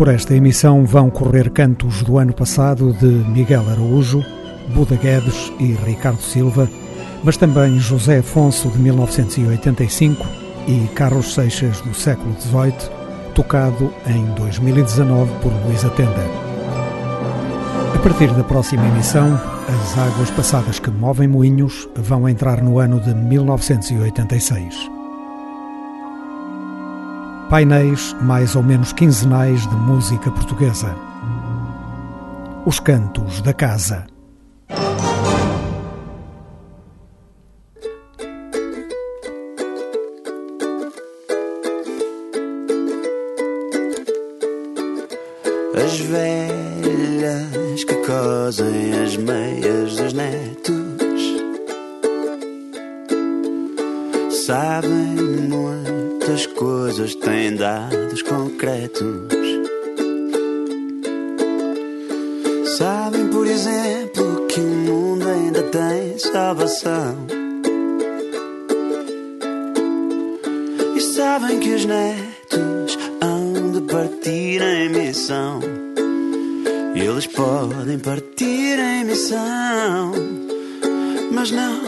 Por esta emissão vão correr cantos do ano passado de Miguel Araújo, Buda Guedes e Ricardo Silva, mas também José Afonso de 1985 e Carlos Seixas do século XVIII, tocado em 2019 por Luísa Tenda. A partir da próxima emissão, as águas passadas que movem moinhos vão entrar no ano de 1986 painéis mais ou menos quinzenais de música portuguesa. Os Cantos da Casa. As velhas que cosem as meias dos netos sabem muitas coisas, têm dados concretos. Sabem, por exemplo, que o mundo ainda tem salvação. E sabem que os netos hão de partir em missão. Eles podem partir em missão, mas não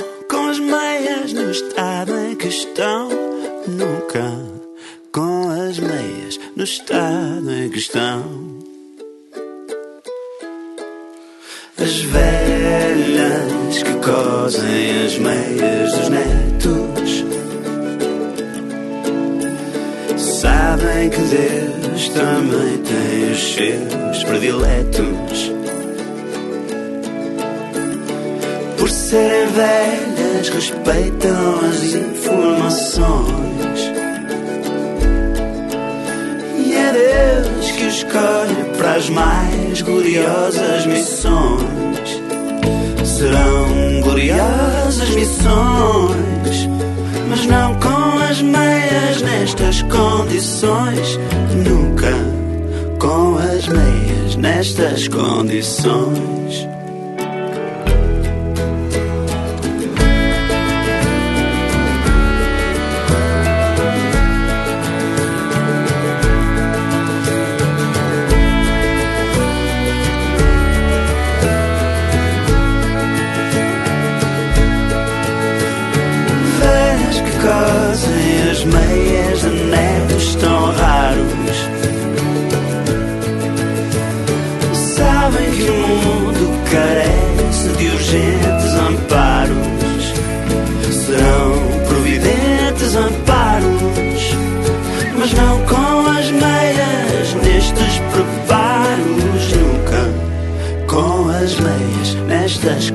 condições.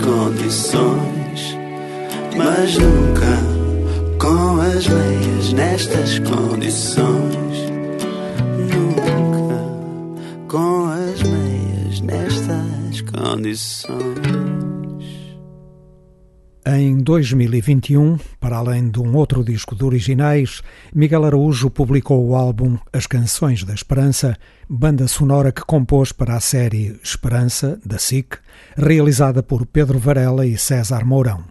Condições mas nunca com as meias nestas condições. Nunca com as meias nestas condições. Em 2021, para além de um outro disco de originais, Miguel Araújo publicou o álbum As Canções da Esperança, banda sonora que compôs para a série Esperança, da SIC, realizada por Pedro Varela e César Mourão.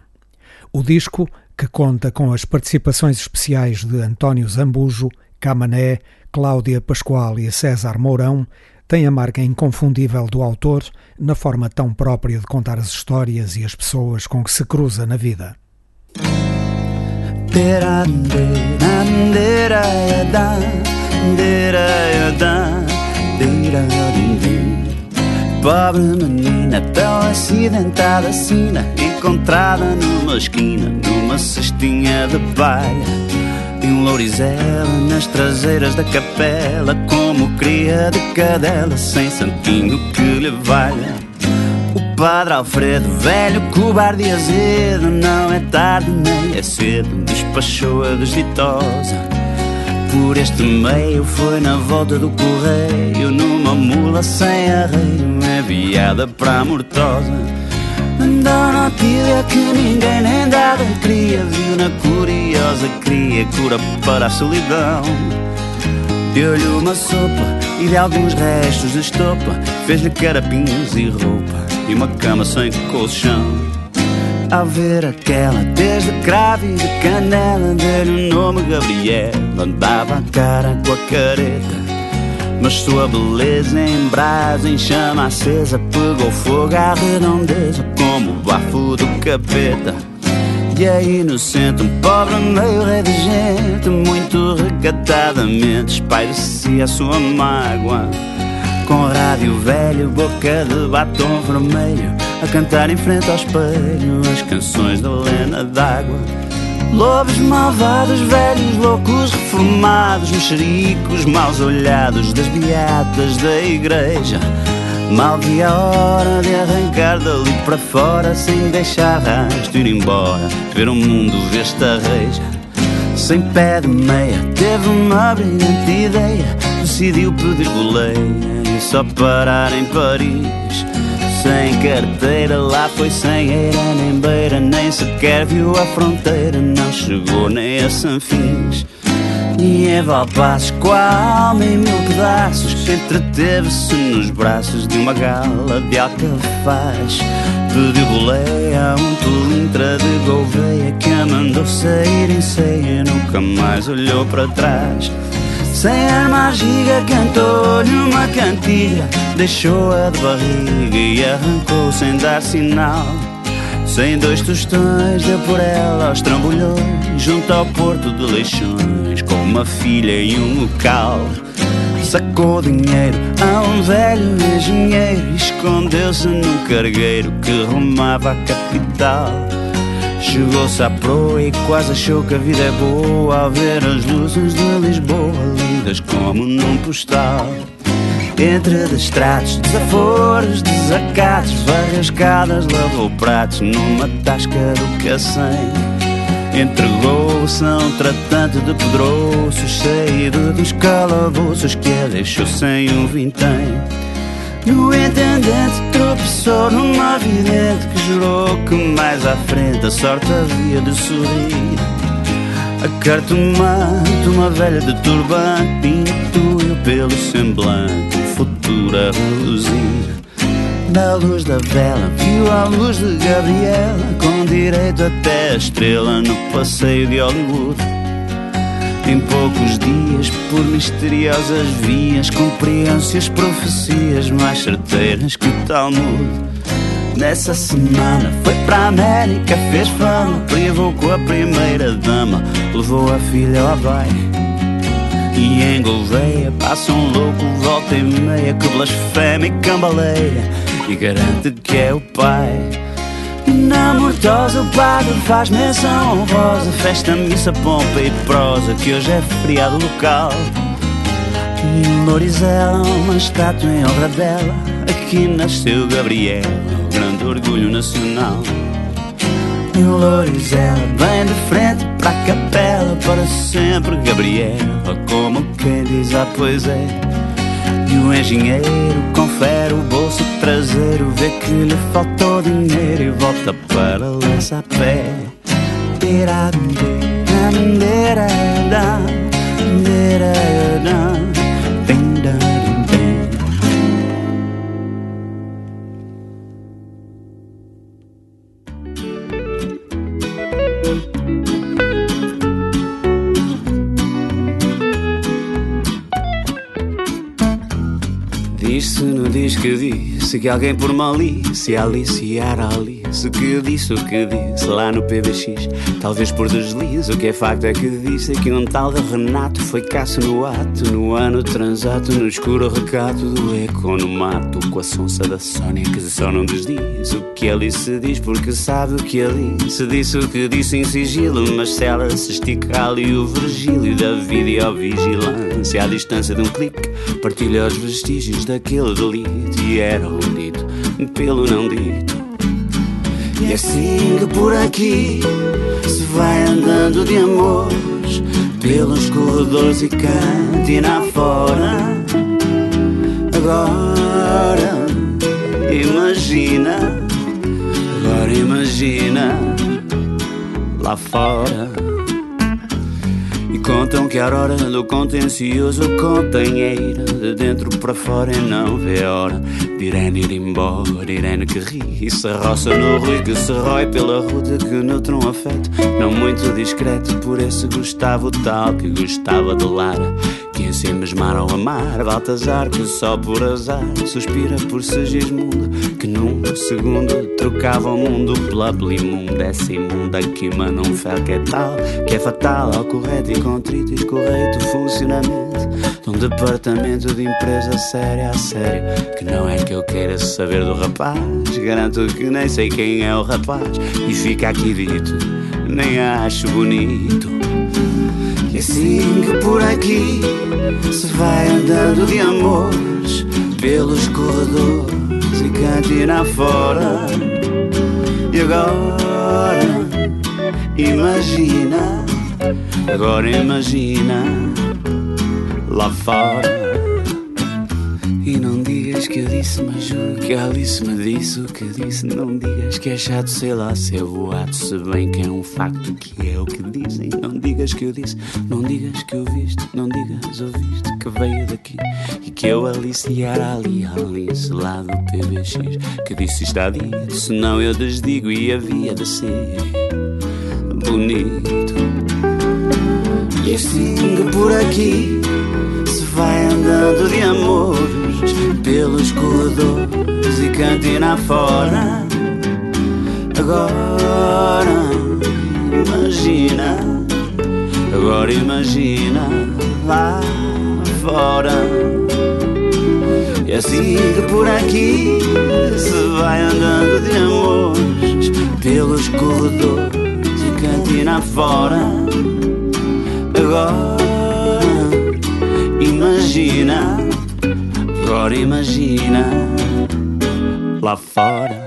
O disco, que conta com as participações especiais de António Zambujo, Camané, Cláudia Pascoal e César Mourão, tem a marca inconfundível do autor na forma tão própria de contar as histórias e as pessoas com que se cruza na vida. Pobre menina tão acidentada, sina Encontrada numa esquina, numa cestinha de palha E um lourizela nas traseiras da capela Como cria de cadela, sem santinho que lhe valha. O padre Alfredo, velho, cobarde e azedo Não é tarde nem é cedo, despachou a desditosa por este meio foi na volta do correio Numa mula sem arreio Enviada para a Mortosa Andou notícia que ninguém nem dava cria. Viu na curiosa cria cura para a solidão. Deu-lhe uma sopa e de alguns restos de estopa. Fez-lhe carapinhos e roupa E uma cama sem colchão. Ao ver aquela desde cravo e de canela Dele o nome Gabriel. Andava a cara com a careta Mas sua beleza em brasa, em chama acesa Pegou fogo à redondeza Como o bafo do capeta. E aí no centro um pobre meio rei de gente Muito recatadamente espairecia a sua mágoa. Com rádio velho, boca de batom vermelho A cantar em frente ao espelho As canções da Lena d'Água Lobos malvados, velhos, loucos, reformados, mexericos, maus olhados das beatas da igreja. Mal vi a hora de arrancar dali para fora, sem deixar rastro ir embora, ver o mundo reja. Sem pé de meia, teve uma brilhante ideia, decidiu pedir boleia e só parar em Paris sem carteira, lá foi sem eira nem beira, nem sequer viu a fronteira, não chegou nem a Sanfins. E em Valpassos, com a alma em mil pedaços, entreteve-se nos braços de uma gala de alcafaz. Pediu boleia um tulintra de Gouveia que a mandou sair em ceia, nunca mais olhou para trás. Sem arma giga cantou-lhe uma cantiga. Deixou-a de barriga e arrancou sem dar sinal. Sem dois tostões deu por ela aos trambolhões Junto ao porto de Leixões Com uma filha e um local. Sacou dinheiro a um velho engenheiro Escondeu-se num cargueiro que rumava à capital. Chegou-se à proa e quase achou que a vida é boa Ao ver as luzes de Lisboa lindas como num postal. Entre destratos, desaforos, desacatos Varrascadas, lavou pratos numa tasca do cacém. Entregou-se a um tratante de pedroços Saído dos calabouços que a deixou sem um vintém. E o tropeçou numa vidente que jurou que mais à frente a sorte havia de sorrir. A cartomante, uma velha de turbante, intuiu pelo semblante o futuro a reluzir. Na luz da vela, viu a luz de Gabriela, com direito até a estrela no passeio de Hollywood. Em poucos dias, por misteriosas vias, cumpriam-se as profecias mais certeiras que o Talmud. Nessa semana foi para a América, fez fama, privou com a primeira dama, levou a filha ao Havaí. E em passa um louco, volta e meia, que blasfema e cambaleia, e garante que é o pai. Na mortosa o padre faz menção honrosa Festa, missa, pompa e prosa Que hoje é feriado local E em Lorizela uma estátua em honra dela Aqui nasceu Gabriel Grande orgulho nacional. Em Lorizela bem de frente para a capela Para sempre Gabriela Como quem diz, ah pois é. E o engenheiro confere o bolso traseiro, vê que lhe faltou dinheiro e volta para lança a pé. Diz-se no diz que disse que alguém por malícia aliciar a Alice. Que disse o que disse lá no PBX Talvez por deslize, o que é facto é que disse Que um tal de Renato foi caça no ato No ano transato, no escuro recato Do eco no mato com a sonsa da Sónia Que só não desdiz o que Alice diz Porque sabe o que Alice disse O que disse em sigilo Mas se ela se estica ali o Virgílio Da videovigilância à distância de um clique Partilha os vestígios daquele E era o dito pelo não dito. E é assim que por aqui Se vai andando de amores Pelos corredores e cantina fora. Agora Imagina Agora imagina Lá fora Contam que a aurora do contencioso contanheira De dentro para fora e não vê a hora De Irene ir embora, Irene que ri E se roça no rui que se rói pela ruta Que o neutro um afeto não muito discreto Por esse Gustavo tal que gostava de Lara que assim mesmar ao amar Baltazar que só por azar Suspira por Segismundo Que segundo trocava o mundo Pela belimunda Essa imunda que manda um fel que é tal Que é fatal. Ao correto e contrito E correto funcionamento De um departamento de empresa séria a sério. Que não é que eu queira saber do rapaz Garanto que nem sei quem é o rapaz. E fica aqui dito Nem acho bonito. E assim que por aqui se vai andando de amores pelos corredores cantina fora. E agora, imagina, agora imagina lá fora. Que eu disse, mas juro que Alice me disse o que disse. Não digas que é chato, sei lá, se é boato, se bem que é um facto que é o que dizem. Não digas que eu disse, não digas que ouviste, não digas ouviste que veio daqui e que eu aliciar ali, Alice lá do PBX, que disse está dito, senão eu desdigo e havia de ser bonito. E que por aqui vai andando de amores pelos corredores e cantina fora. Agora imagina, agora imagina lá fora. E assim que por aqui se vai andando de amores pelos corredores e cantina fora. Agora imagina Agora imagina lá fora.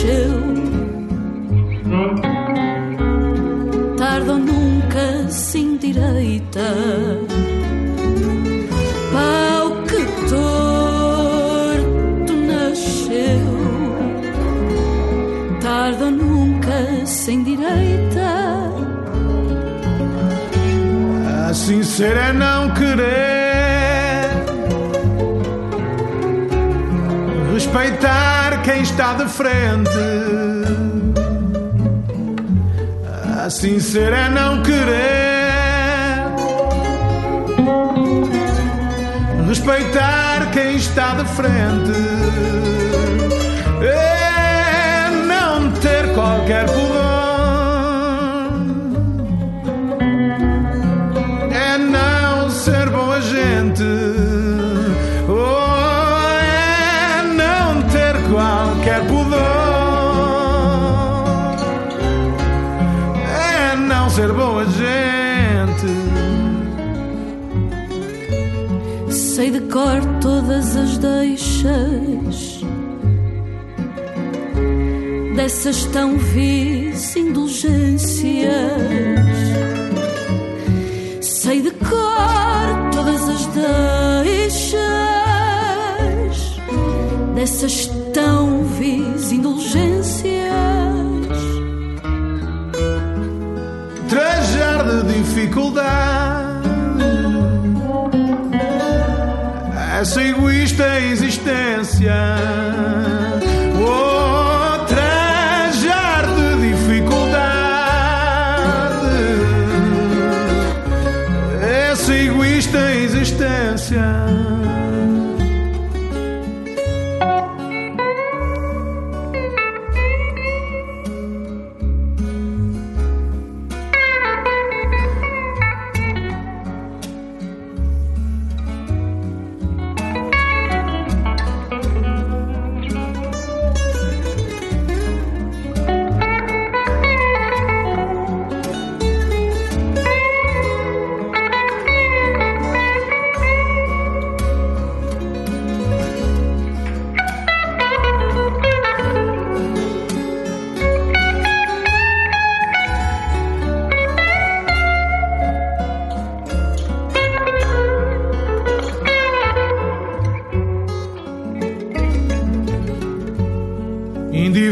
nasceu. Tarde nunca sem direita, Pau que torto nasceu. Tarde nunca sem direita, Assim é não querer respeitar quem está de frente. Assim será não querer respeitar quem está de frente. Dessas tão vis indulgências. Sei de cor todas as deixas dessas tão vis indulgências. Trajar de dificuldade essa egoísta existência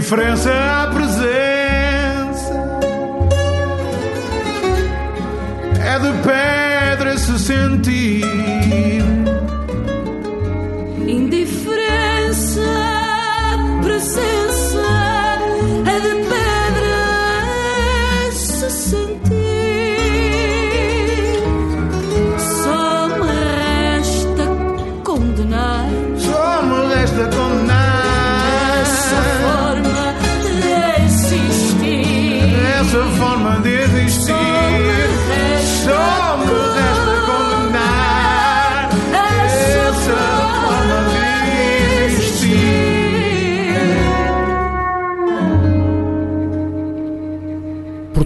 indiferença à presença.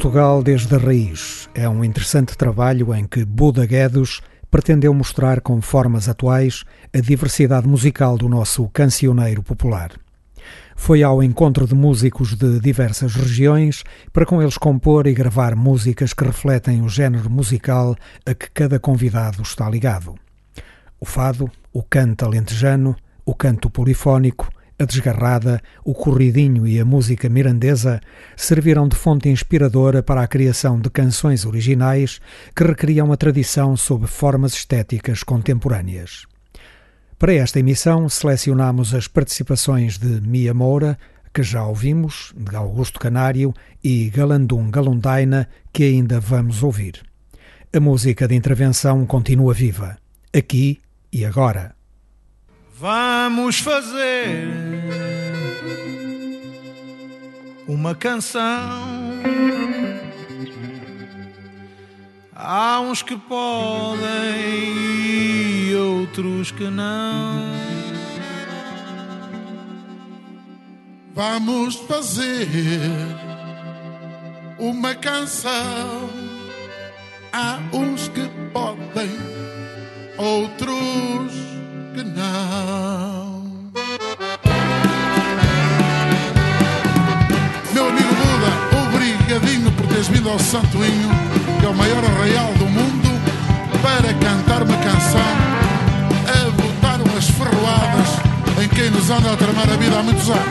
Portugal desde a raiz é um interessante trabalho em que Buda Guedes pretendeu mostrar com formas atuais a diversidade musical do nosso cancioneiro popular. Foi ao encontro de músicos de diversas regiões para com eles compor e gravar músicas que refletem o género musical a que cada convidado está ligado. O fado, o canto alentejano, o canto polifónico, a desgarrada, o corridinho e a música mirandesa serviram de fonte inspiradora para a criação de canções originais que requeriam a tradição sob formas estéticas contemporâneas. Para esta emissão, selecionamos as participações de Mia Moura, que já ouvimos, de Augusto Canário e Galandum Galundaina, que ainda vamos ouvir. A música de intervenção continua viva, aqui e agora. Vamos fazer uma canção. Há uns que podem e outros que não. Vamos fazer uma canção. Há uns que podem, outros não. Meu amigo Buda, obrigadinho por teres vindo ao Santoinho, que é o maior arraial do mundo, para cantar uma canção, a botar umas ferroadas em quem nos anda a tramar a vida há muitos anos.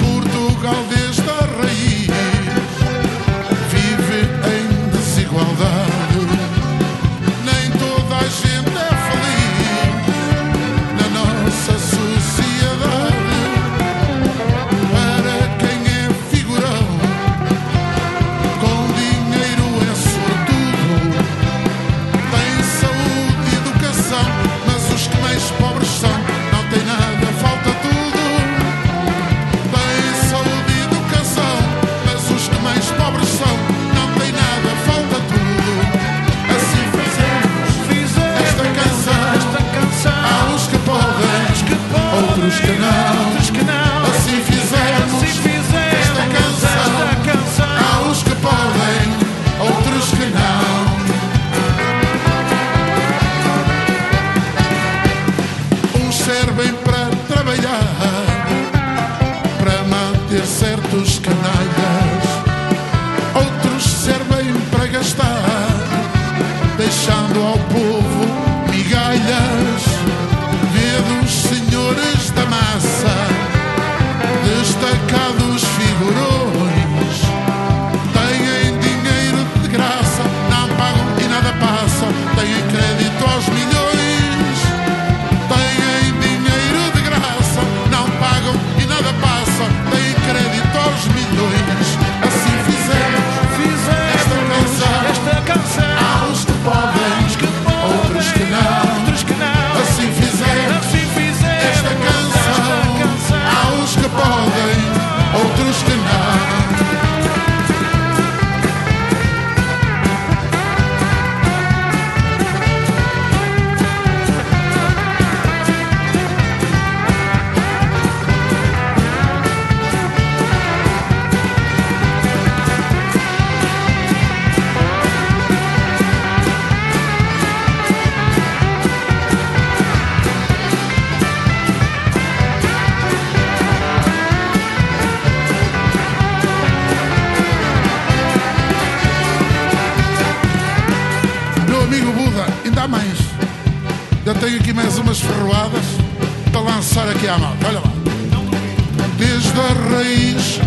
Portugal desde a raiz vive em desigualdade. Outros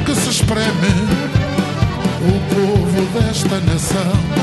que se espreme o povo desta nação.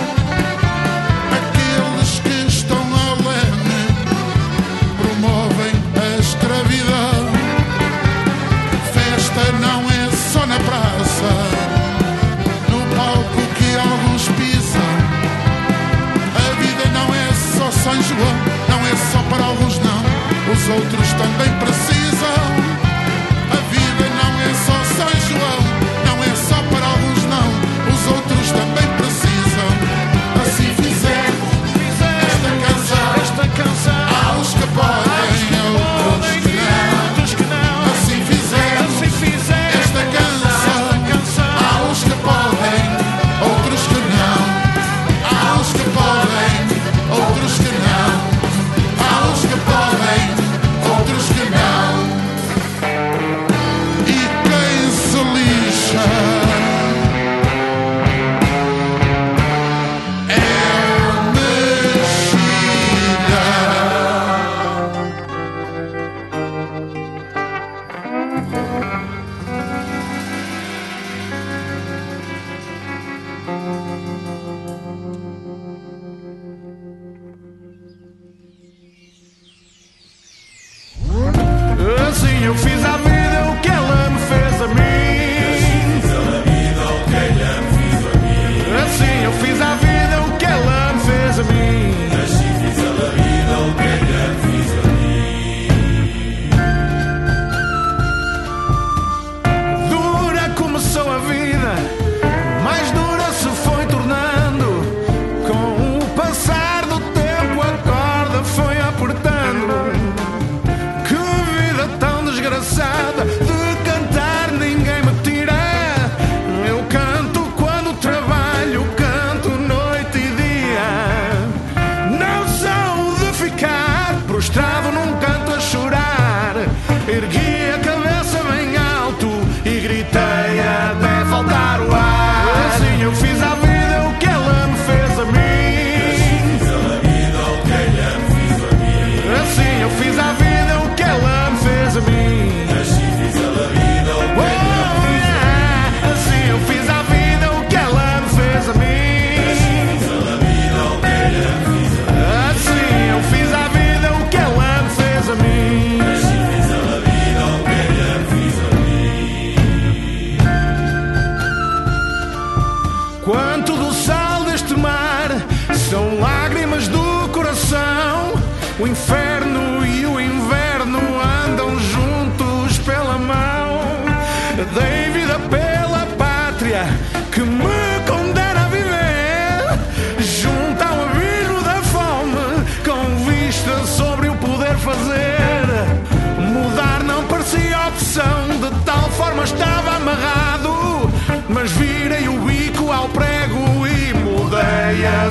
Mudei a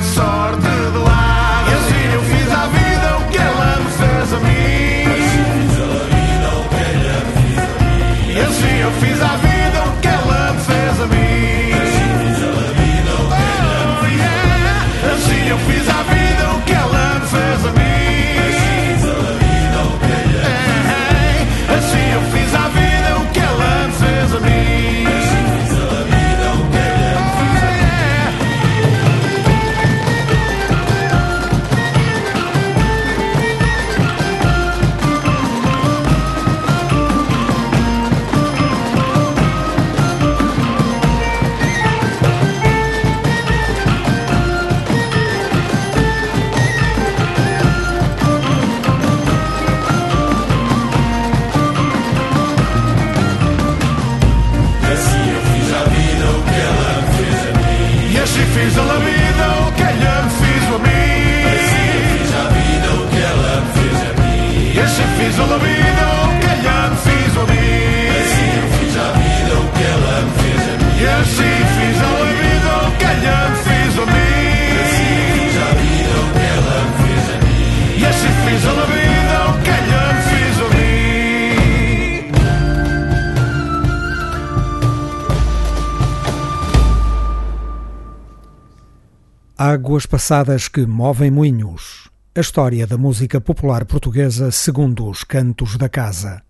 Águas passadas que movem moinhos. A história da música popular portuguesa segundo os cantos da casa.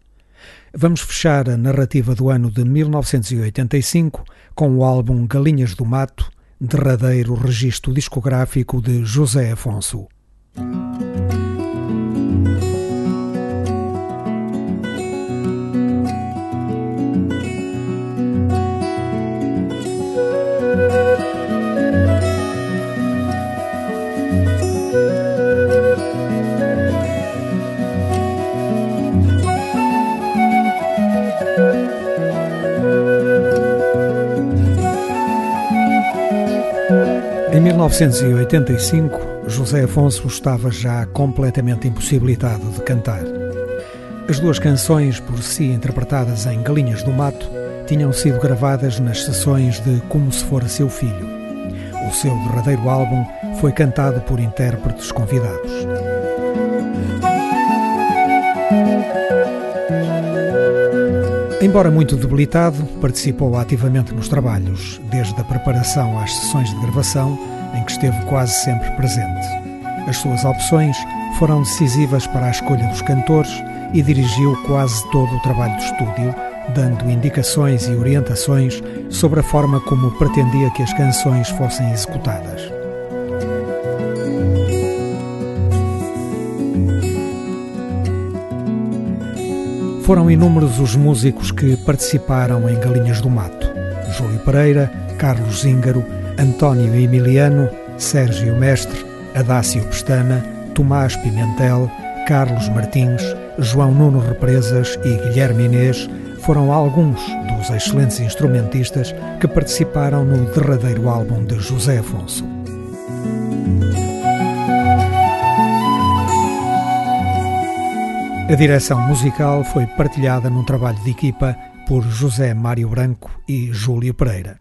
Vamos fechar a narrativa do ano de 1985 com o álbum Galinhas do Mato, derradeiro registro discográfico de José Afonso. 1985, José Afonso estava já completamente impossibilitado de cantar. As duas canções, por si interpretadas em Galinhas do Mato, tinham sido gravadas nas sessões de Como se Fora Seu Filho. O seu derradeiro álbum foi cantado por intérpretes convidados. Embora muito debilitado, participou ativamente nos trabalhos, desde a preparação às sessões de gravação, em que esteve quase sempre presente. As suas opções foram decisivas para a escolha dos cantores e dirigiu quase todo o trabalho de estúdio, dando indicações e orientações sobre a forma como pretendia que as canções fossem executadas. Foram inúmeros os músicos que participaram em Galinhas do Mato. Júlio Pereira, Carlos Zíngaro, António Emiliano, Sérgio Mestre, Adácio Pestana, Tomás Pimentel, Carlos Martins, João Nuno Represas e Guilherme Inês foram alguns dos excelentes instrumentistas que participaram no derradeiro álbum de José Afonso. A direção musical foi partilhada num trabalho de equipa por José Mário Branco e Júlio Pereira.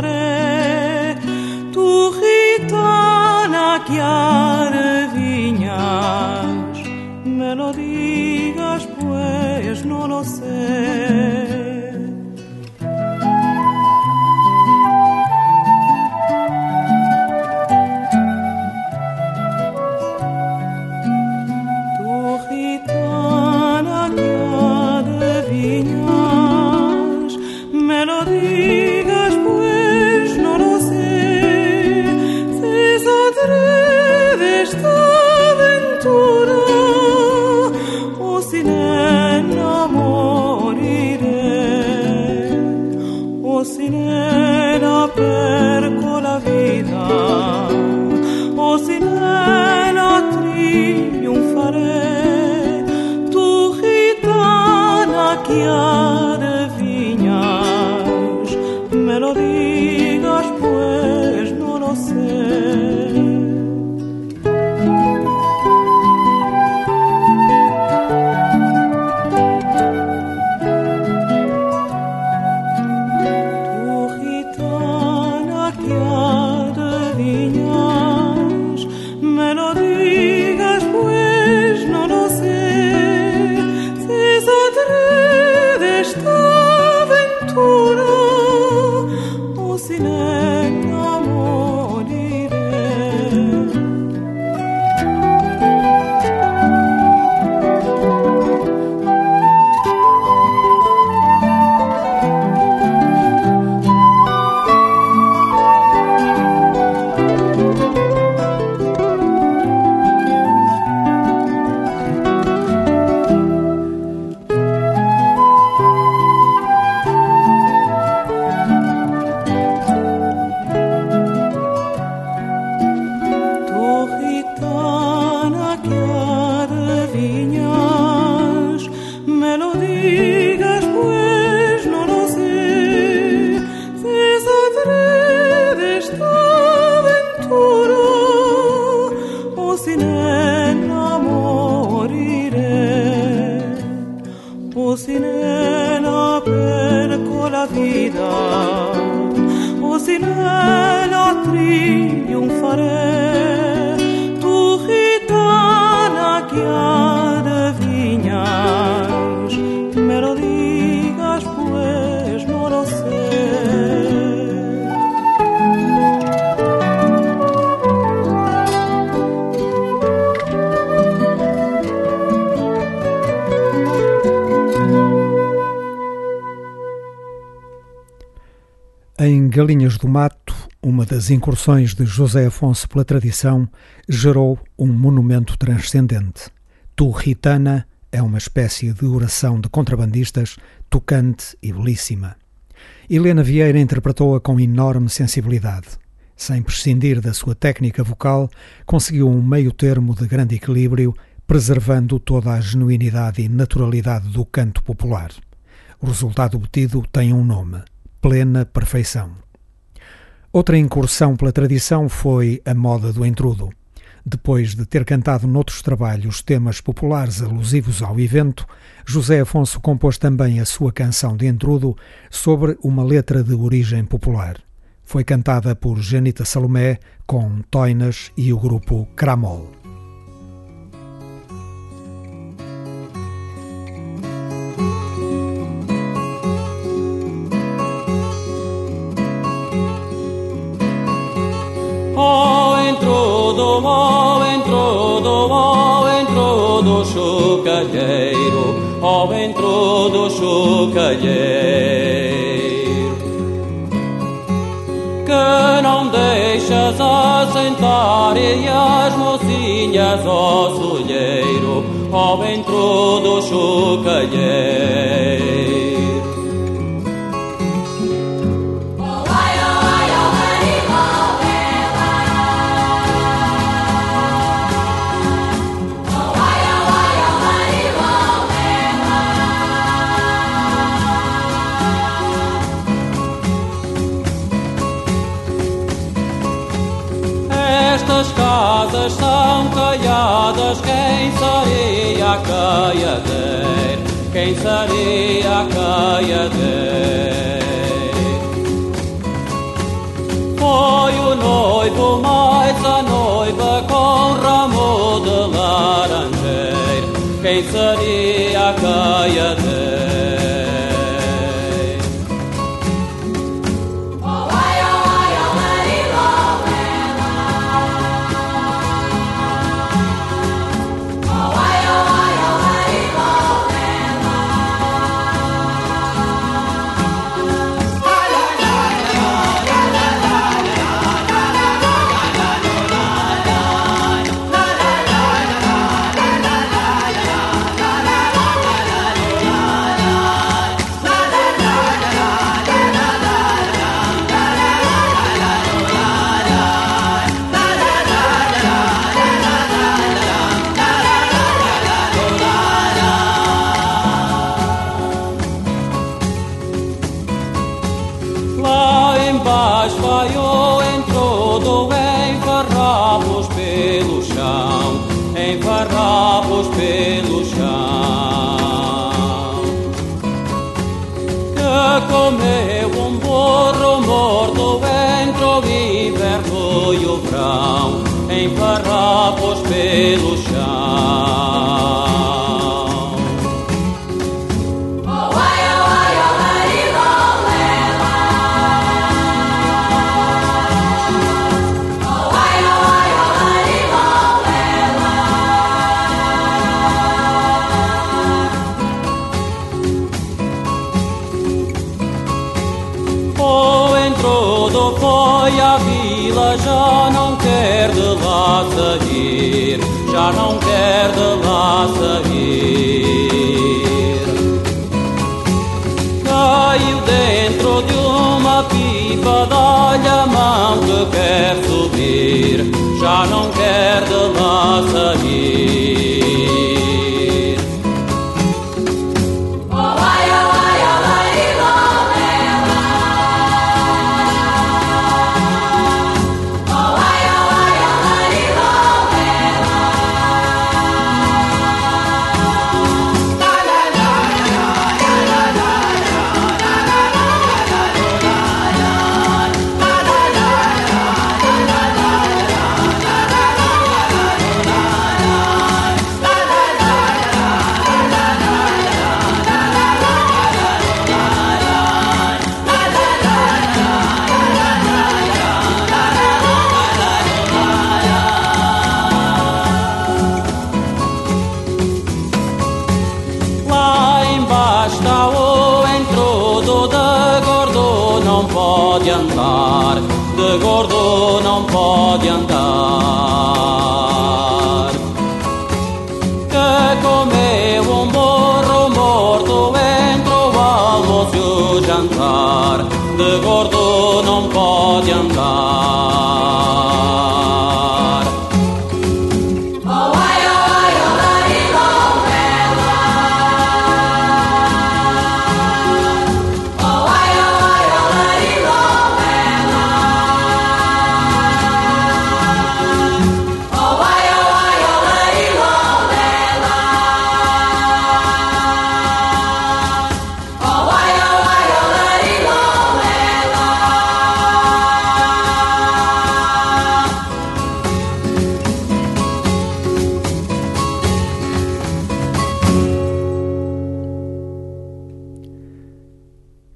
Triunfaré, tu gitana que adiviñas, me lo digas pues no lo. Uma das incursões de José Afonso pela tradição, gerou um monumento transcendente. Tu Ritana é uma espécie de oração de contrabandistas, tocante e belíssima. Helena Vieira interpretou-a com enorme sensibilidade. Sem prescindir da sua técnica vocal, conseguiu um meio termo de grande equilíbrio, preservando toda a genuinidade e naturalidade do canto popular. O resultado obtido tem um nome: plena perfeição. Outra incursão pela tradição foi a moda do entrudo. Depois de ter cantado noutros trabalhos temas populares alusivos ao evento, José Afonso compôs também a sua canção de entrudo sobre uma letra de origem popular. Foi cantada por Janita Salomé com Toinas e o grupo Cramol. Chocalheiro, ao entrodo chocalheiro. Que não deixas assentar e as mocinhas ao solheiro, ao entrodo chocalheiro. Seria a caiadeira? Quem seria a caiadeira? Foi o noivo mais a noiva com ramo de laranjeira, quem seria a pode andar, de gordo não pode andar.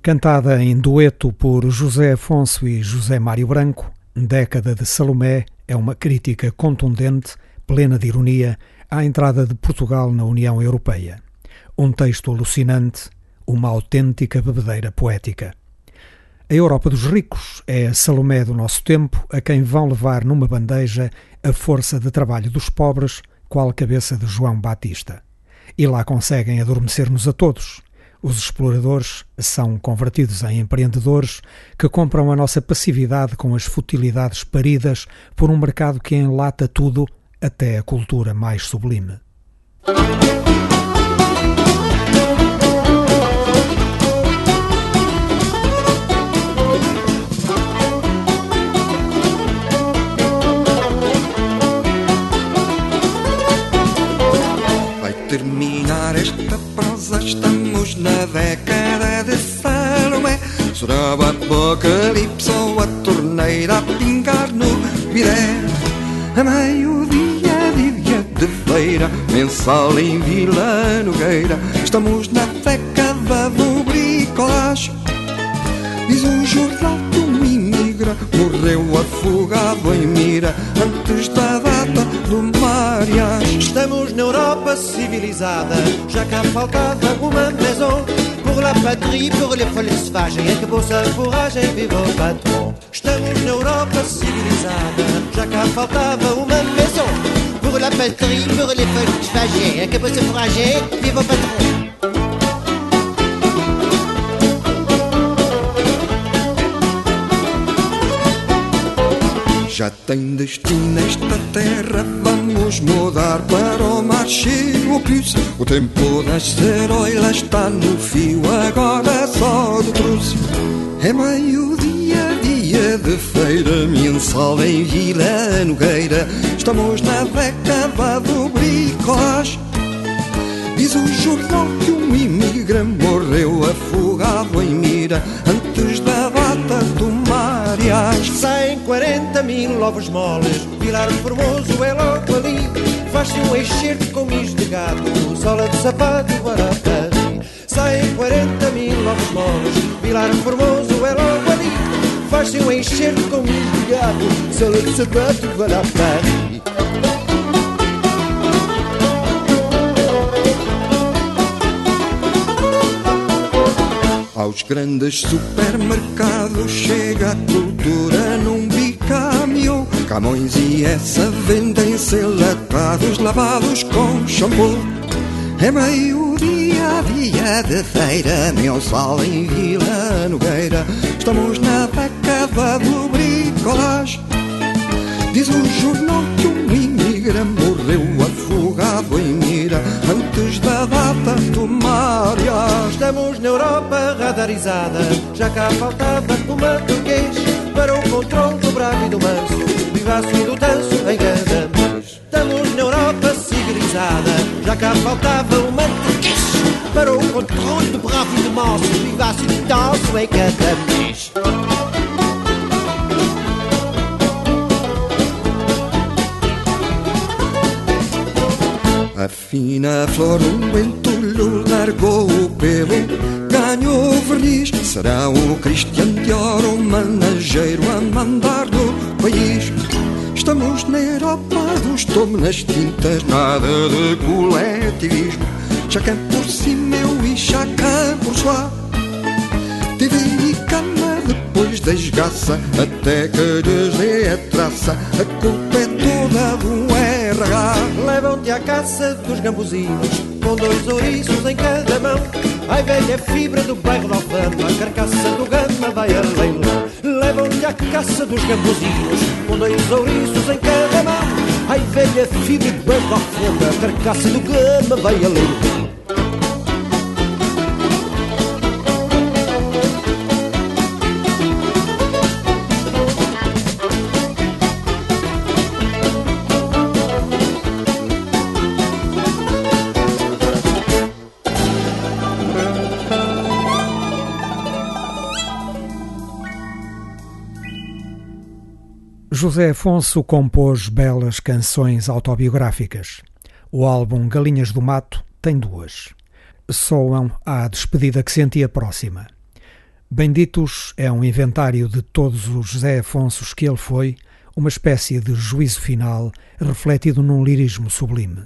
Cantada em dueto por José Afonso e José Mário Branco, Década de Salomé é uma crítica contundente, plena de ironia, à entrada de Portugal na União Europeia. Um texto alucinante, uma autêntica bebedeira poética. A Europa dos ricos é a Salomé do nosso tempo, a quem vão levar numa bandeja a força de trabalho dos pobres, qual cabeça de João Batista. E lá conseguem adormecer-nos a todos, os exploradores são convertidos em empreendedores que compram a nossa passividade com as futilidades paridas por um mercado que enlata tudo, até a cultura mais sublime. Na década de Salomé. Será o apocalipse ou a torneira a pingar no bidé. A meio-dia, dia de feira, mensal em Vila Nogueira. Estamos na década do bricolagem. Diz um jornal que um imigra morreu afogado em mira antes da data do mariage. Estamos na Europa civilisada, já cá faltava uma maison. Pour la patrie, pour les Volkswagen, acabou-se a forragem, viva o patrão. Estamos na Europa civilizada, já cá faltava uma maison. Pour la patrie, pour les Volkswagen, acabou-se a forragem, viva o patrão. Já tem destino esta terra, vamos mudar para o marché o plus. O tempo das ceroilas está no fio, agora só do truce. É meio-dia, dia de feira, mensal em Vila Nogueira. Estamos na década do bricolage. Diz o jornal que um imigra morreu afogado em mira antes da data do mariage. Saem 40 mil ovos moles, Vilar Formoso é logo ali. Faz-se um enxerto com mis de gato, sola de sapato barata. Saem 40 mil ovos moles, Vilar Formoso é logo ali. Faz-se um enxerto com mis de gato, sola de sapato barata. Aos grandes supermercados chega a cultura num bicamio. Camões e essa vendem-se enlatados lavados com shampoo. É meio-dia, dia de feira, meu sal em Vila Nogueira. Estamos na década do bricolage. Diz o jornal que um imigra morreu afogado em mira antes da data mariage. Estamos na Europa radarizada, já cá faltava uma turquês para o controle do bravo e do manso, do vivaço e do tanso em cada. Estamos na Europa civilizada, já cá faltava uma turquês para o controle do bravo e do manso, do vivaço e do tanso em cada. A fina flor um entulho largou o pelo, ganhou o verniz. Será o Cristian Dior o manageiro a mandar no país. Estamos na Europa dos tomos nas tintas, nada de coletivismo. Chacun por si meu e chacun por soi. TV e cama de depois da esgaça, até que lhes a traça, a culpa é toda do RH. Levam-te à caça dos gambuzinos, com dois ouriços em cada mão. Ai velha fibra do bairro da Alfama, a carcaça do gama vai a leilão. Levam-te à caça dos gambuzinos, com dois ouriços em cada mão. Ai velha fibra do bairro da Alfama, a carcaça do gama vai a leilão. José Afonso compôs belas canções autobiográficas. O álbum Galinhas do Mato tem duas. Soam à despedida que sentia próxima. Benditos é um inventário de todos os José Afonsos que ele foi, uma espécie de juízo final refletido num lirismo sublime.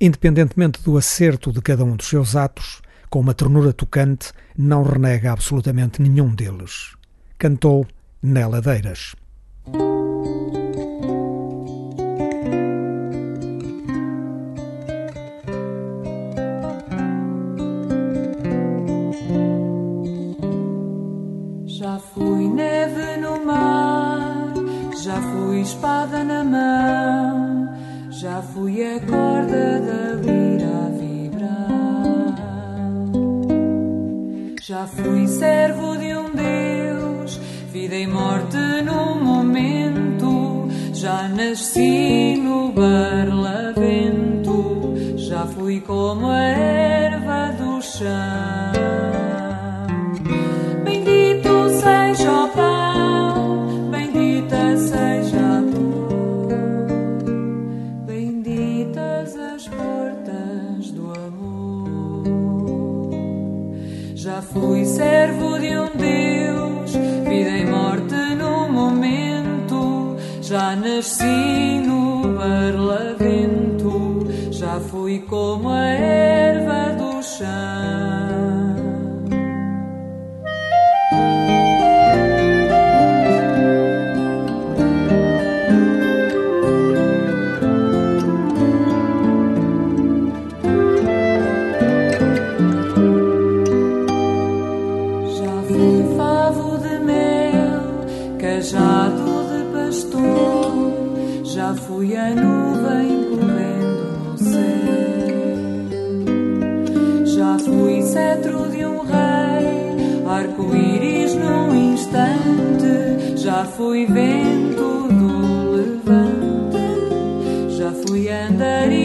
Independentemente do acerto de cada um dos seus atos, com uma ternura tocante, não renega absolutamente nenhum deles. Cantou Neladeiras. Espada na mão, já fui a corda da lira a vibrar. Já fui servo de um Deus, vida e morte num momento. Já nasci no barlavento, já fui como a erva do chão. Fui servo de um Deus, vida e morte no momento. Já nasci no barlavento, já fui como a erva do chão. Fui a nuvem correndo no céu. Já fui cetro de um rei, arco-íris num instante. Já fui vento do levante, já fui andarilho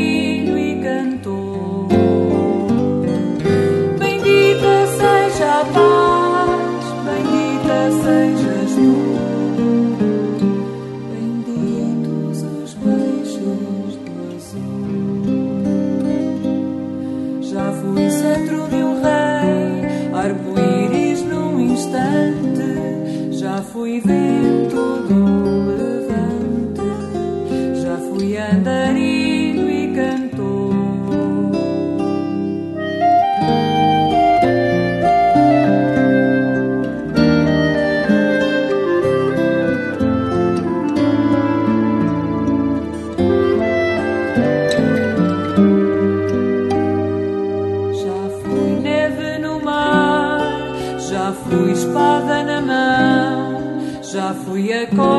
fui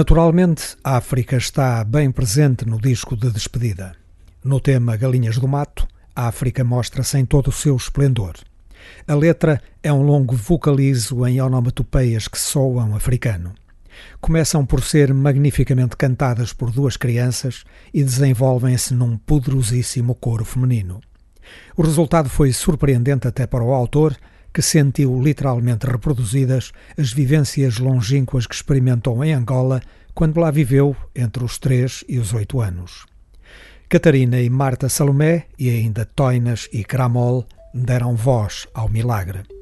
Naturalmente, a África está bem presente no disco de despedida. No tema Galinhas do Mato, a África mostra-se em todo o seu esplendor. A letra é um longo vocalizo em onomatopeias que soam africano. Começam por ser magnificamente cantadas por duas crianças e desenvolvem-se num poderosíssimo coro feminino. O resultado foi surpreendente até para o autor, que sentiu literalmente reproduzidas as vivências longínquas que experimentou em Angola quando lá viveu entre os 3 e os 8 anos. Catarina e Marta Salomé, e ainda Toinas e Cramol, deram voz ao milagre.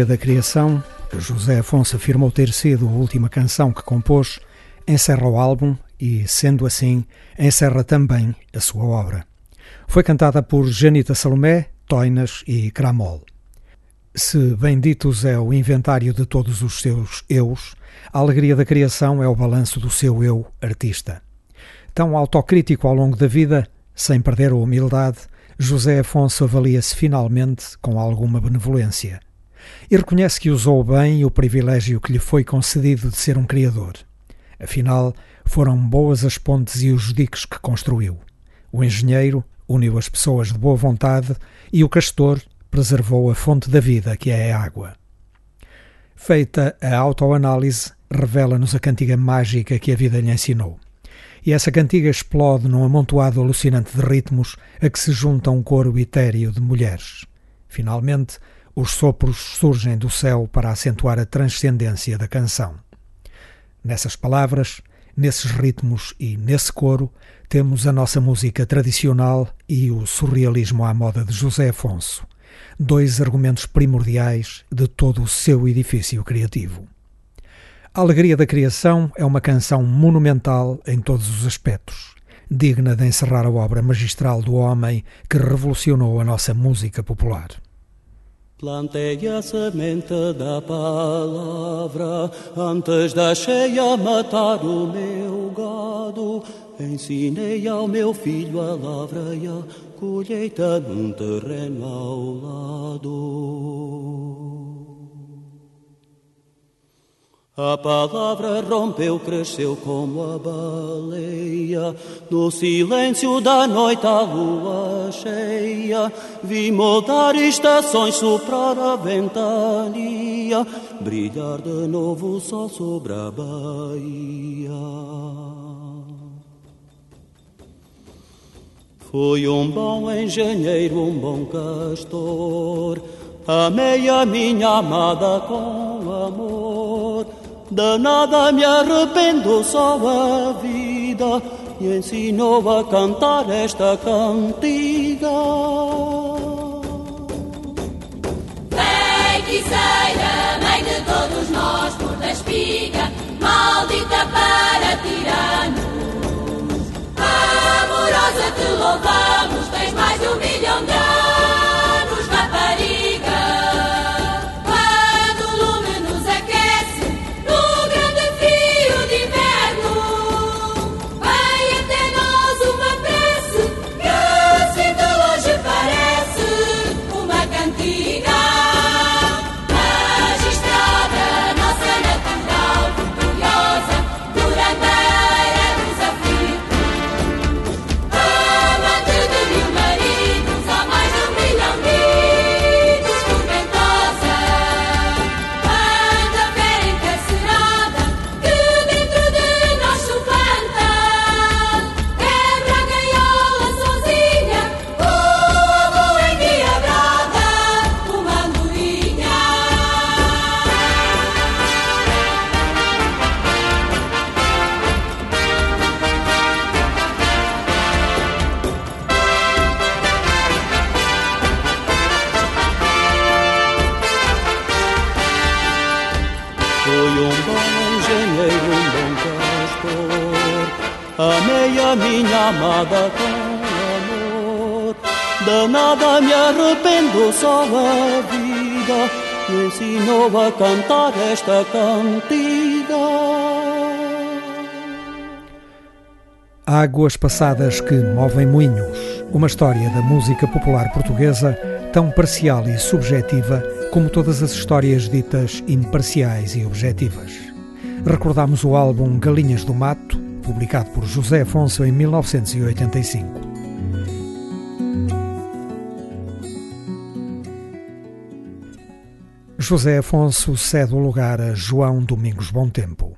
Alegria da Criação, José Afonso afirmou ter sido a última canção que compôs, encerra o álbum e, sendo assim, encerra também a sua obra. Foi cantada por Janita Salomé, Toinas e Cramol. Se benditos é o inventário de todos os seus eus, a alegria da criação é o balanço do seu eu artista. Tão autocrítico ao longo da vida, sem perder a humildade, José Afonso avalia-se finalmente com alguma benevolência e reconhece que usou bem o privilégio que lhe foi concedido de ser um criador. Afinal, foram boas as pontes e os diques que construiu. O engenheiro uniu as pessoas de boa vontade e o castor preservou a fonte da vida, que é a água. Feita a autoanálise, revela-nos a cantiga mágica que a vida lhe ensinou e essa cantiga explode num amontoado alucinante de ritmos a que se junta um coro etéreo de mulheres. Finalmente, os sopros surgem do céu para acentuar a transcendência da canção. Nessas palavras, nesses ritmos e nesse coro, temos a nossa música tradicional e o surrealismo à moda de José Afonso, dois argumentos primordiais de todo o seu edifício criativo. A Alegria da Criação é uma canção monumental em todos os aspectos, digna de encerrar a obra magistral do homem que revolucionou a nossa música popular. Plantei a semente da palavra antes da cheia matar o meu gado. Ensinei ao meu filho a lavra e a colheita num terreno ao lado. A palavra rompeu, cresceu como a baleia. No silêncio da noite, a lua cheia. Vi moldar estações, soprar a ventania. Brilhar de novo o sol sobre a baía. Fui um bom engenheiro, um bom castor. Amei a minha amada com amor de nada me arrependo, só a vida me ensinou a cantar esta cantiga. Feiticeira, mãe de todos nós, por da espiga, maldita para tiranos. Amorosa te louvamos, tens mais de um milhão de anos. Só a vida me ensinou a cantar esta cantiga. Águas passadas que movem moinhos. Uma história da música popular portuguesa tão parcial e subjetiva como todas as histórias ditas imparciais e objetivas. Recordamos o álbum Galinhas do Mato, publicado por José Afonso em 1985. José Afonso cede o lugar a João Domingos Bom Tempo.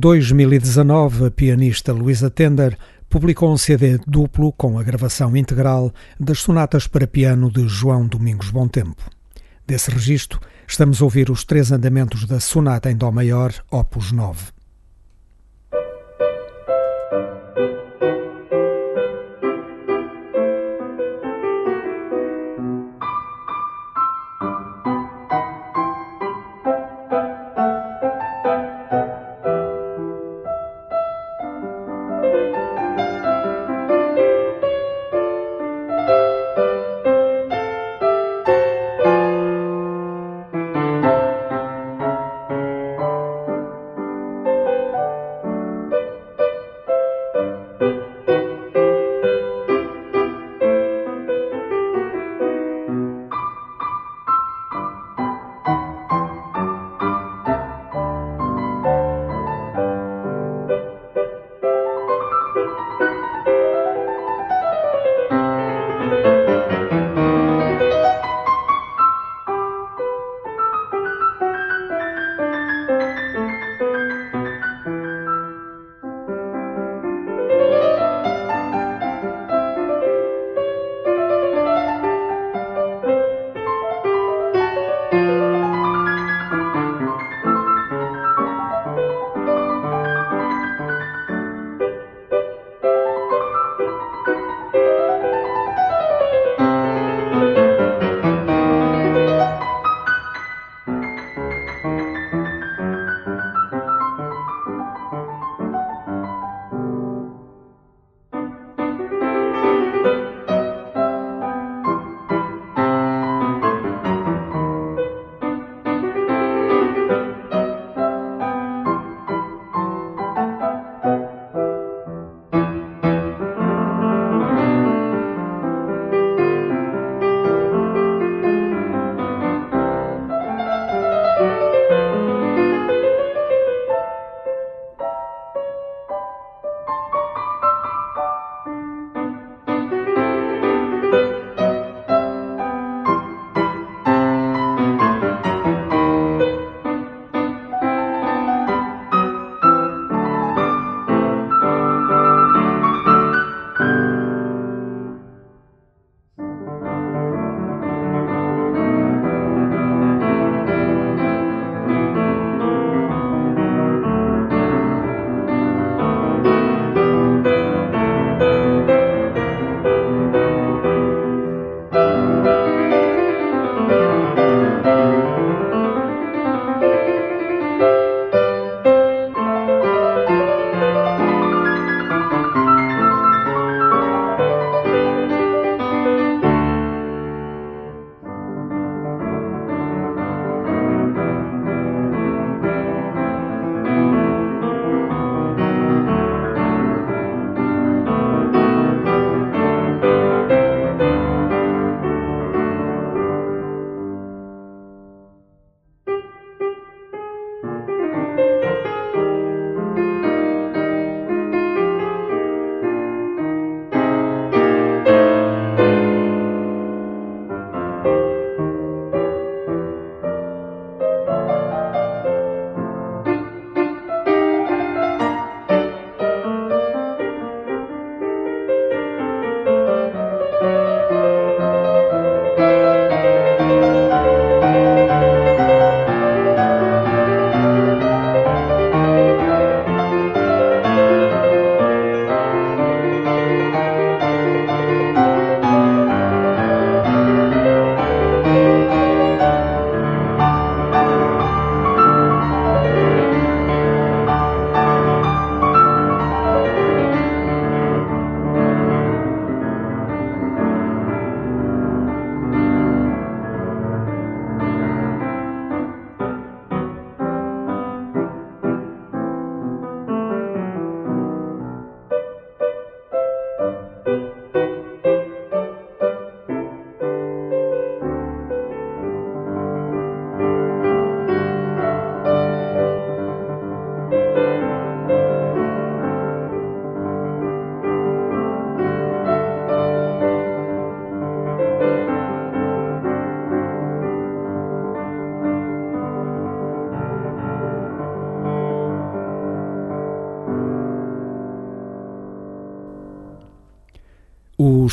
2019, a pianista Luísa Tender publicou um CD duplo com a gravação integral das sonatas para piano de João Domingos Bom Tempo. Desse registro, estamos a ouvir os três andamentos da Sonata em Dó Maior, Opus 9.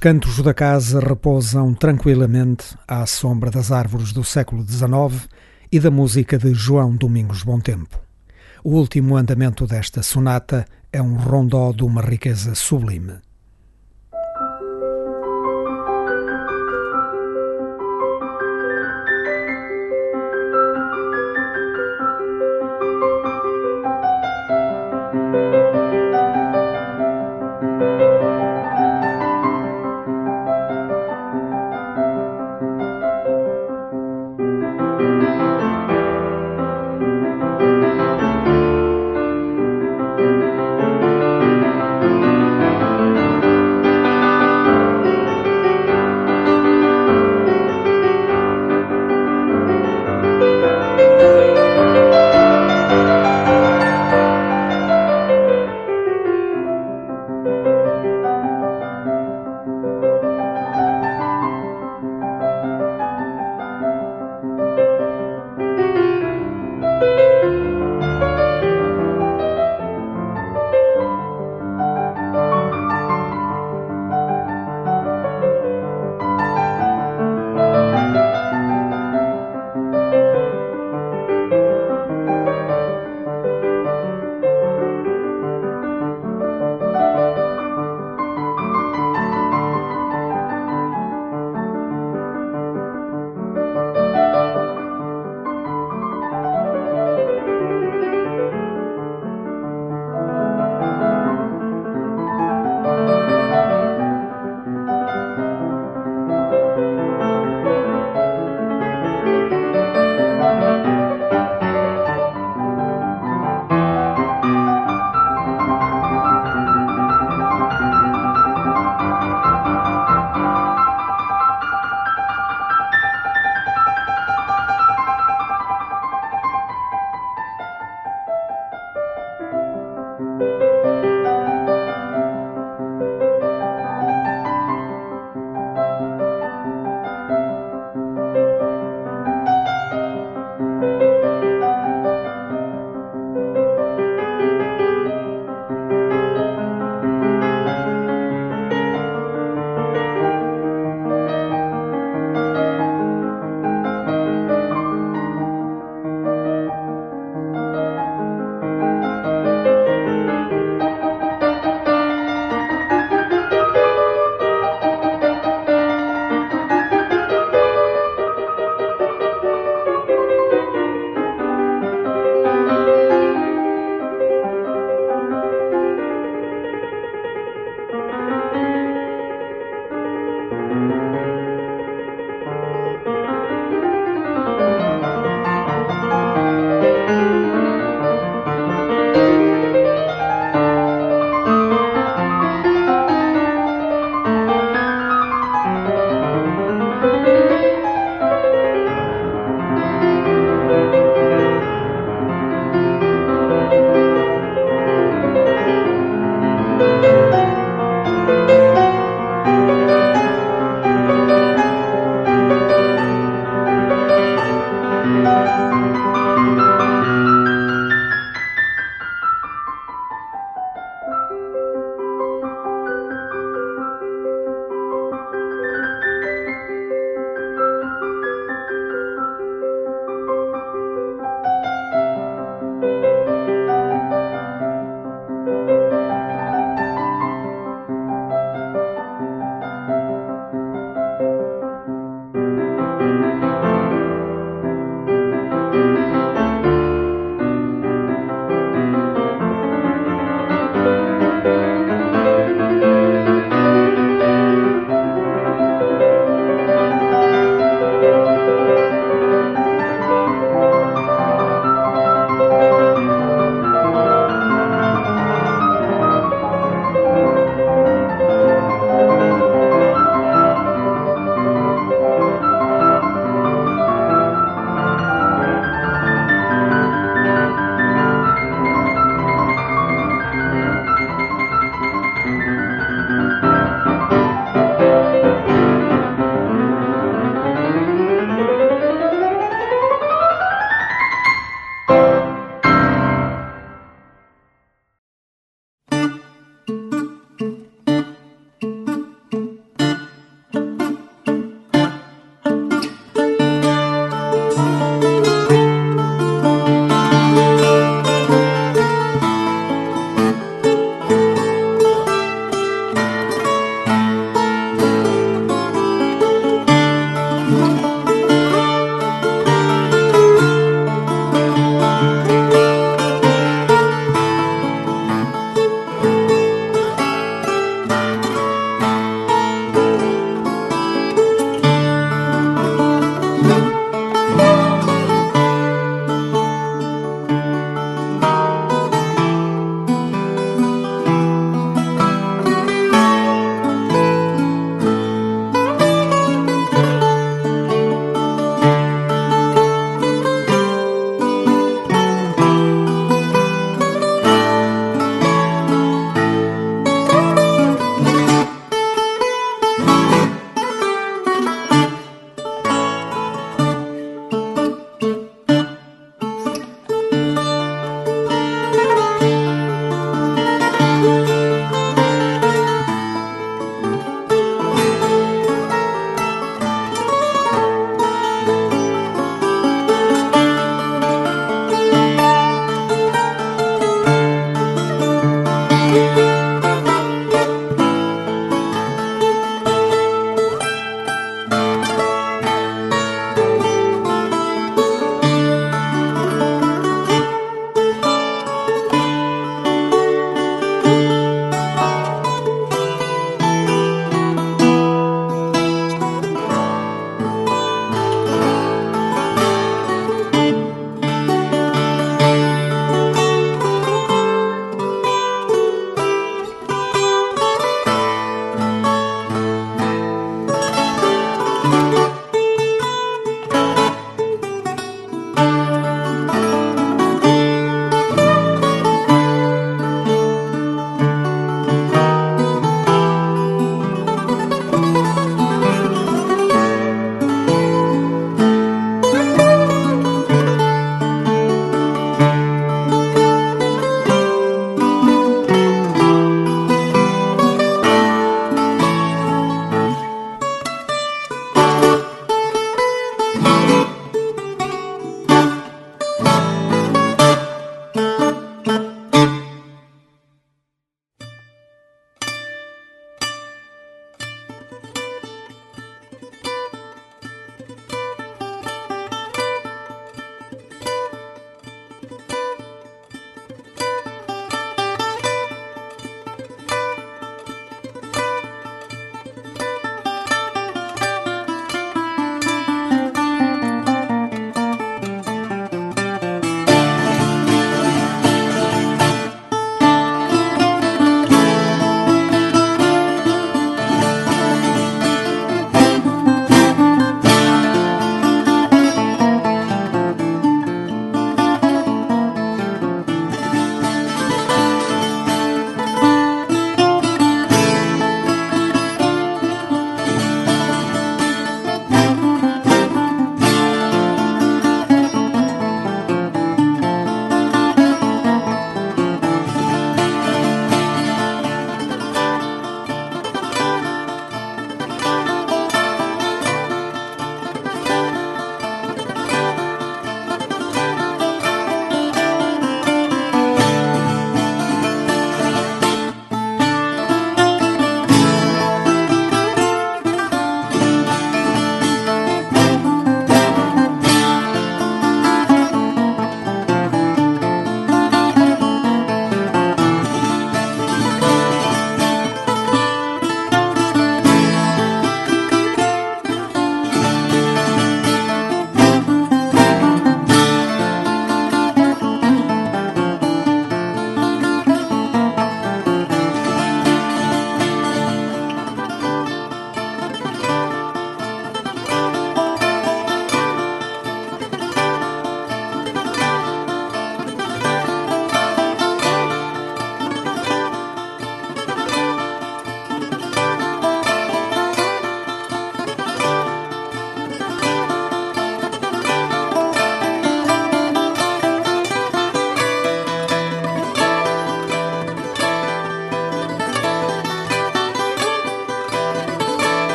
Cantos da casa repousam tranquilamente à sombra das árvores do século XIX e da música de João Domingos Bom Tempo. O último andamento desta sonata é um rondó de uma riqueza sublime.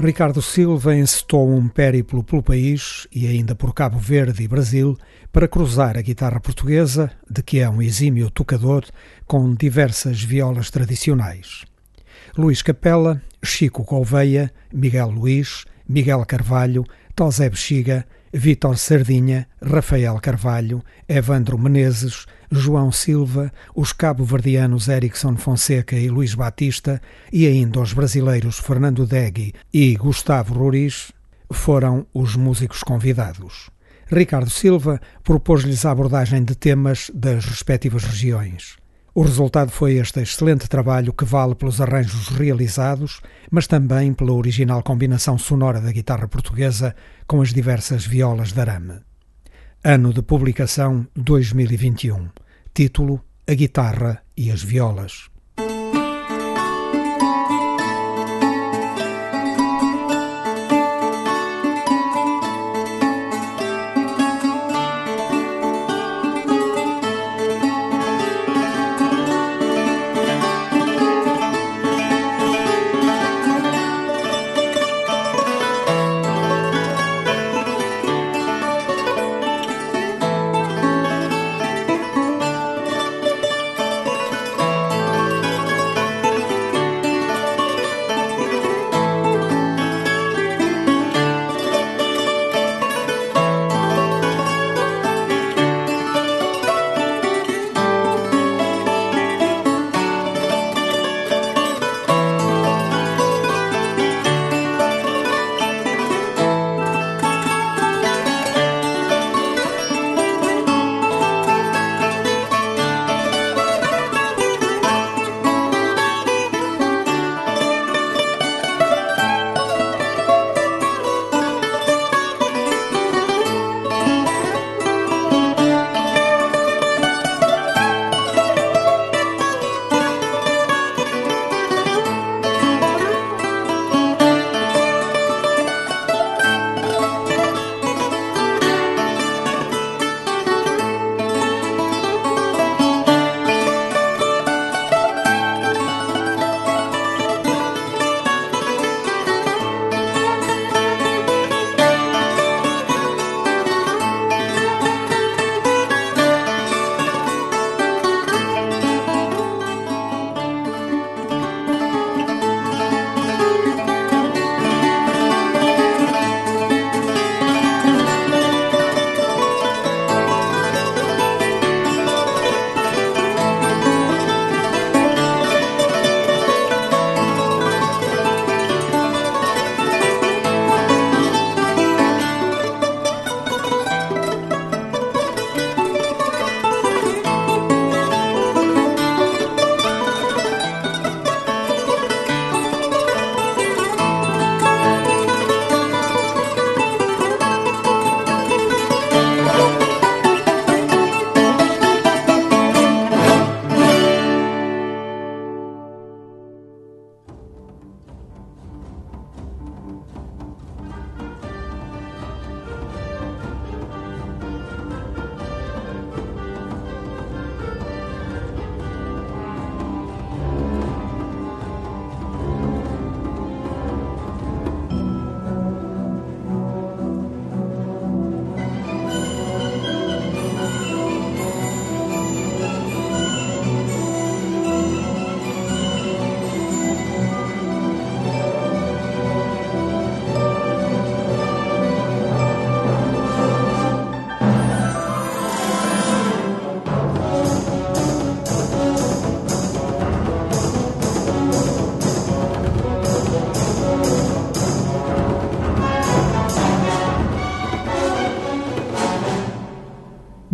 Ricardo Silva encetou um périplo pelo país e ainda por Cabo Verde e Brasil para cruzar a guitarra portuguesa, de que é um exímio tocador, com diversas violas tradicionais. Luís Capella, Chico Gouveia, Miguel Luís, Miguel Carvalho, Tosé Bexiga, Vítor Sardinha, Rafael Carvalho, Evandro Menezes, João Silva, os cabo-verdianos Erickson Fonseca e Luís Batista e ainda os brasileiros Fernando Degui e Gustavo Roriz foram os músicos convidados. Ricardo Silva propôs-lhes a abordagem de temas das respectivas regiões. O resultado foi este excelente trabalho que vale pelos arranjos realizados, mas também pela original combinação sonora da guitarra portuguesa com as diversas violas de arame. Ano de publicação 2021. Título: A Guitarra e as Violas.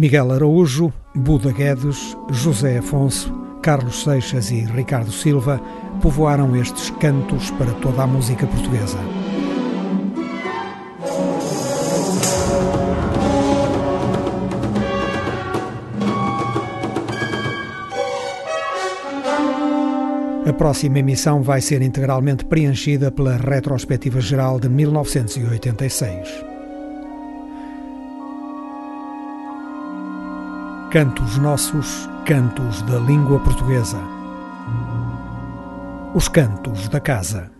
Miguel Araújo, Buda Guedes, José Afonso, Carlos Seixas e Ricardo Silva povoaram estes cantos para toda a música portuguesa. A próxima emissão vai ser integralmente preenchida pela retrospectiva geral de 1986. Cantos Nossos, Cantos da Língua Portuguesa. Os Cantos da Casa.